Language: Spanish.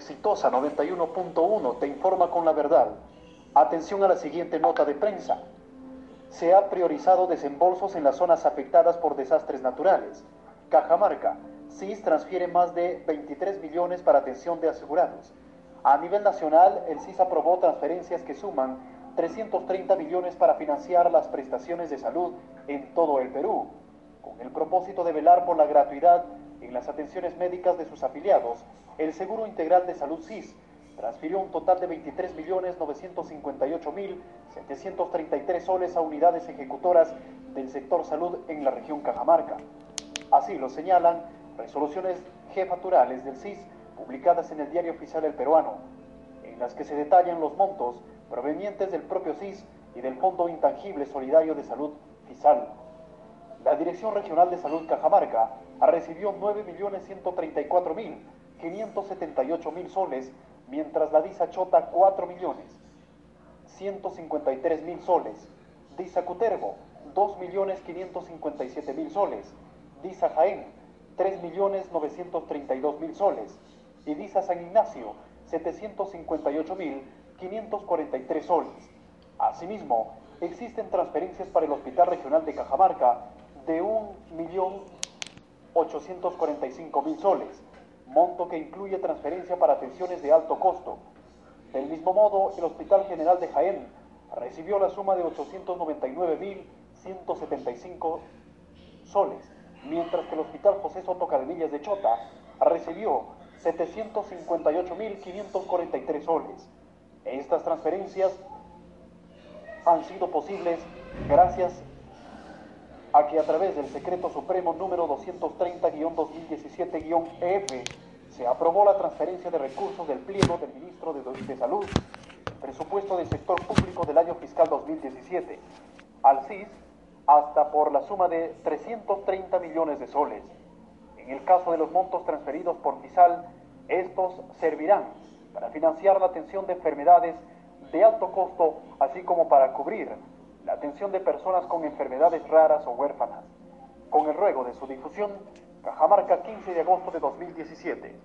Exitosa 91.1 te informa con la verdad. Atención a la siguiente nota de prensa. Se ha priorizado desembolsos en las zonas afectadas por desastres naturales. Cajamarca, CIS transfiere más de 23 millones para atención de asegurados. A nivel nacional, el CIS aprobó transferencias que suman 330 millones para financiar las prestaciones de salud en todo el Perú, con el propósito de velar por la gratuidad en las atenciones médicas de sus afiliados. El Seguro Integral de Salud CIS transfirió un total de 23.958.733 soles a unidades ejecutoras del sector salud en la región Cajamarca. Así lo señalan resoluciones jefaturales del CIS publicadas en el diario oficial El Peruano, en las que se detallan los montos provenientes del propio CIS y del Fondo Intangible Solidario de Salud FISAL. La Dirección Regional de Salud Cajamarca recibió 9.134.578.000 soles, mientras la DISA Chota 4.153.000 soles, DISA Cutervo 2.557.000 soles, DISA Jaén 3.932.000 soles. Y DISA San Ignacio 758.543 soles. Asimismo, existen transferencias para el Hospital Regional de Cajamarca de 1.845.000 soles, monto que incluye transferencia para atenciones de alto costo. Del mismo modo, el Hospital General de Jaén recibió la suma de 899.175 soles, mientras que el Hospital José Soto Calvillas de Chota recibió 758.543 soles. Estas transferencias han sido posibles gracias a que a través del Secreto Supremo número 230-2017-EF se aprobó la transferencia de recursos del pliego del ministro de, de Salud, presupuesto del sector público del año fiscal 2017, al CIS hasta por la suma de 330 millones de soles. En el caso de los montos transferidos por FISAL, estos servirán para financiar la atención de enfermedades de alto costo, así como para cubrir atención de personas con enfermedades raras o huérfanas. Con el ruego de su difusión, Cajamarca 15 de agosto de 2017.